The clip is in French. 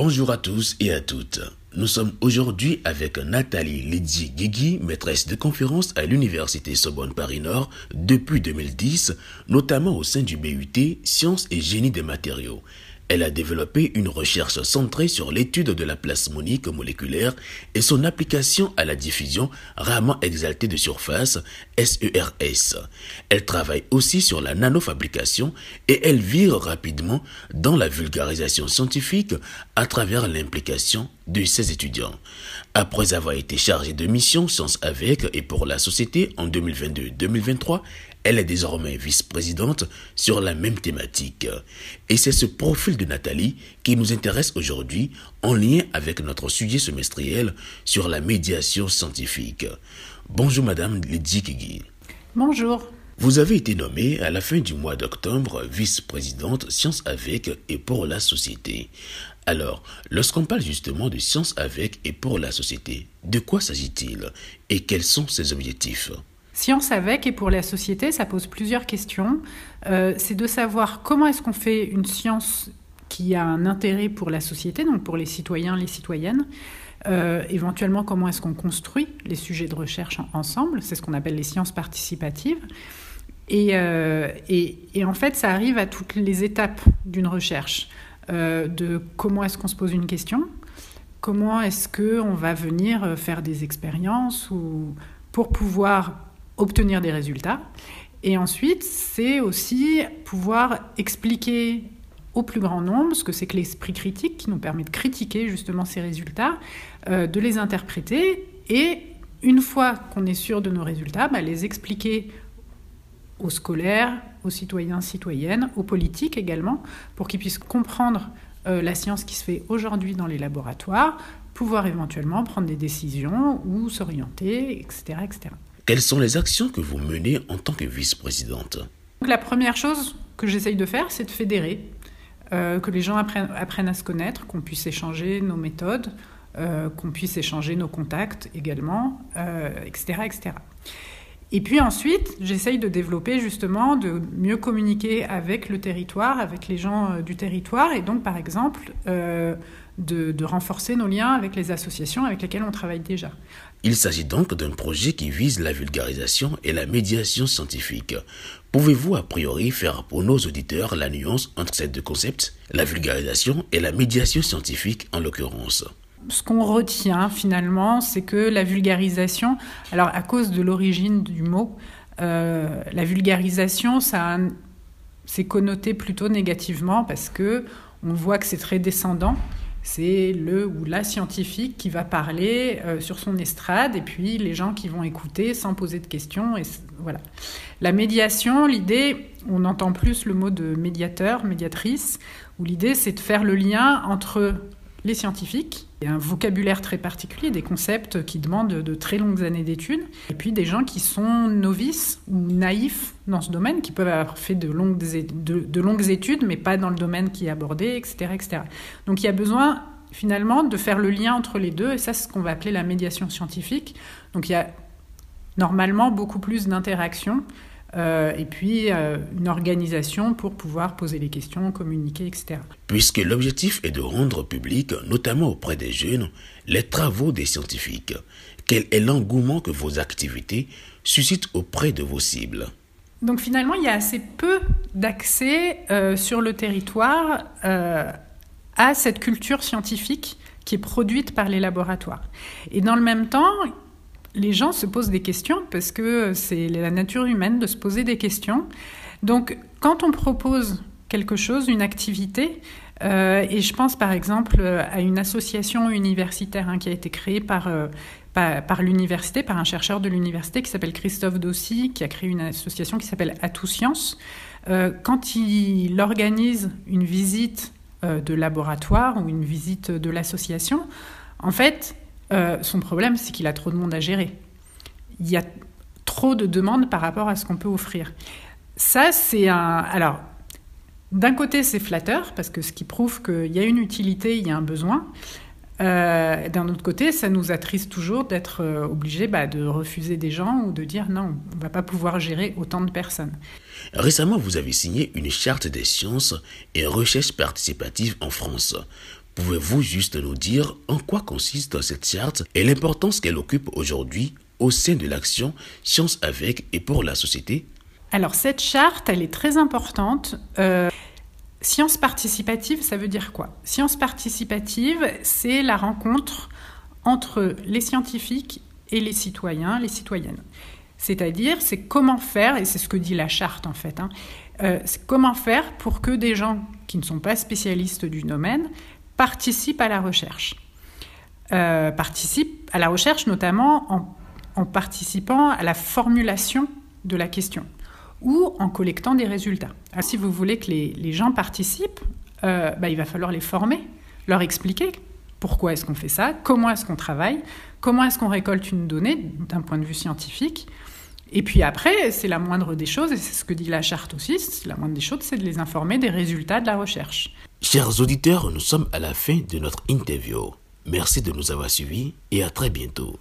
Bonjour à tous et à toutes. Nous sommes aujourd'hui avec Nathalie Lydie Guigui, maîtresse de conférence à l'Université Sorbonne Paris-Nord depuis 2010, notamment au sein du BUT Sciences et Génie des matériaux. Elle a développé une recherche centrée sur l'étude de la plasmonique moléculaire et son application à la diffusion rarement exaltée de surface, SERS. E elle travaille aussi sur la nanofabrication et elle vire rapidement dans la vulgarisation scientifique à travers l'implication de ses étudiants. Après avoir été chargée de mission Sciences avec et pour la société en 2022-2023, elle est désormais vice-présidente sur la même thématique. Et c'est ce profil de Nathalie qui nous intéresse aujourd'hui en lien avec notre sujet semestriel sur la médiation scientifique. Bonjour Madame Lydie Kigi. Bonjour. Vous avez été nommée à la fin du mois d'octobre vice-présidente Sciences avec et pour la société. Alors, lorsqu'on parle justement de sciences avec et pour la société, de quoi s'agit-il et quels sont ses objectifs? Science avec et pour la société, ça pose plusieurs questions. Euh, c'est de savoir comment est-ce qu'on fait une science qui a un intérêt pour la société, donc pour les citoyens, les citoyennes. Euh, éventuellement, comment est-ce qu'on construit les sujets de recherche ensemble C'est ce qu'on appelle les sciences participatives. Euh, et, en fait, ça arrive à toutes les étapes d'une recherche. de comment est-ce qu'on se pose une question, comment est-ce qu'on va venir faire des expériences ou pour pouvoir obtenir des résultats. Et ensuite, c'est aussi pouvoir expliquer au plus grand nombre ce que c'est que l'esprit critique qui nous permet de critiquer justement ces résultats, euh, de les interpréter et une fois qu'on est sûr de nos résultats, bah, les expliquer aux scolaires, aux citoyens, citoyennes, aux politiques également, pour qu'ils puissent comprendre euh, la science qui se fait aujourd'hui dans les laboratoires, pouvoir éventuellement prendre des décisions ou s'orienter, etc., etc. Quelles sont les actions que vous menez en tant que vice-présidente? La première chose que j'essaye de faire, c'est de fédérer, euh, que les gens apprennent, à se connaître, qu'on puisse échanger nos méthodes, euh, qu'on puisse échanger nos contacts également, etc., euh, etc. Et puis ensuite, j'essaye de développer justement, de mieux communiquer avec le territoire, avec les gens du territoire, et donc par exemple de, renforcer nos liens avec les associations avec lesquelles on travaille déjà. Il s'agit donc d'un projet qui vise la vulgarisation et la médiation scientifique. Pouvez-vous a priori faire pour nos auditeurs la nuance entre ces deux concepts, la vulgarisation et la médiation scientifique en l'occurrence? Ce qu'on retient finalement, c'est que la vulgarisation, alors à cause de l'origine du mot, euh, la vulgarisation, ça c'est connoté plutôt négativement parce que on voit que c'est très descendant c'est le ou la scientifique qui va parler euh, sur son estrade et puis les gens qui vont écouter sans poser de questions. Et voilà. La médiation, l'idée, on entend plus le mot de médiateur, médiatrice, où l'idée c'est de faire le lien entre les scientifiques, et un vocabulaire très particulier, des concepts qui demandent de très longues années d'études, et puis des gens qui sont novices ou naïfs dans ce domaine, qui peuvent avoir fait de longues, de, longues études, mais pas dans le domaine qui est abordé, etc., etc. Donc il y a besoin finalement de faire le lien entre les deux, et ça c'est ce qu'on va appeler la médiation scientifique. Donc il y a normalement beaucoup plus d'interactions euh, et puis euh, une organisation pour pouvoir poser les questions, communiquer, etc. Puisque l'objectif est de rendre public, notamment auprès des jeunes, les travaux des scientifiques, quel est l'engouement que vos activités suscitent auprès de vos cibles? Donc finalement, il y a assez peu d'accès euh, sur le territoire à cette culture scientifique qui est produite par les laboratoires. Et dans le même temps, les gens se posent des questions parce que c'est la nature humaine de se poser des questions. Donc, quand on propose quelque chose, une activité, euh, et je pense par exemple à une association universitaire hein, qui a été créée euh, par, par, l'université, par un chercheur de l'université qui s'appelle Christophe Dossi, qui a créé une association qui s'appelle Atout Science. Euh, quand il organise une visite de laboratoire ou une visite de l'association, en fait, euh, son problème, c'est qu'il a trop de monde à gérer. Il y a trop de demandes par rapport à ce qu'on peut offrir. Ça, c'est un. Alors, d'un côté, c'est flatteur, parce que ce qui prouve qu'il y a une utilité, il y a un besoin. Euh, d'un autre côté, ça nous attriste toujours d'être euh, obligé bah, de refuser des gens ou de dire non, on ne va pas pouvoir gérer autant de personnes. Récemment, vous avez signé une charte des sciences et recherches participatives en France. Pouvez-vous juste nous dire en quoi consiste cette charte et l'importance qu'elle occupe aujourd'hui au sein de l'action Science avec et pour la société? Alors cette charte, elle est très importante. Euh, science participative, ça veut dire quoi? Science participative, c'est la rencontre entre les scientifiques et les citoyens, les citoyennes. C'est-à-dire, c'est comment faire, et c'est ce que dit la charte en fait, hein, euh, comment faire pour que des gens qui ne sont pas spécialistes du domaine participent à la recherche. Euh, participent à la recherche notamment en, participant à la formulation de la question ou en collectant des résultats. Ah, si vous voulez que les, gens participent, euh, bah, il va falloir les former, leur expliquer pourquoi est-ce qu'on fait ça, comment est-ce qu'on travaille, comment est-ce qu'on récolte une donnée d'un point de vue scientifique, et puis après, c'est la moindre des choses, et c'est ce que dit la charte aussi, la moindre des choses, c'est de les informer des résultats de la recherche. Chers auditeurs, nous sommes à la fin de notre interview. Merci de nous avoir suivis et à très bientôt.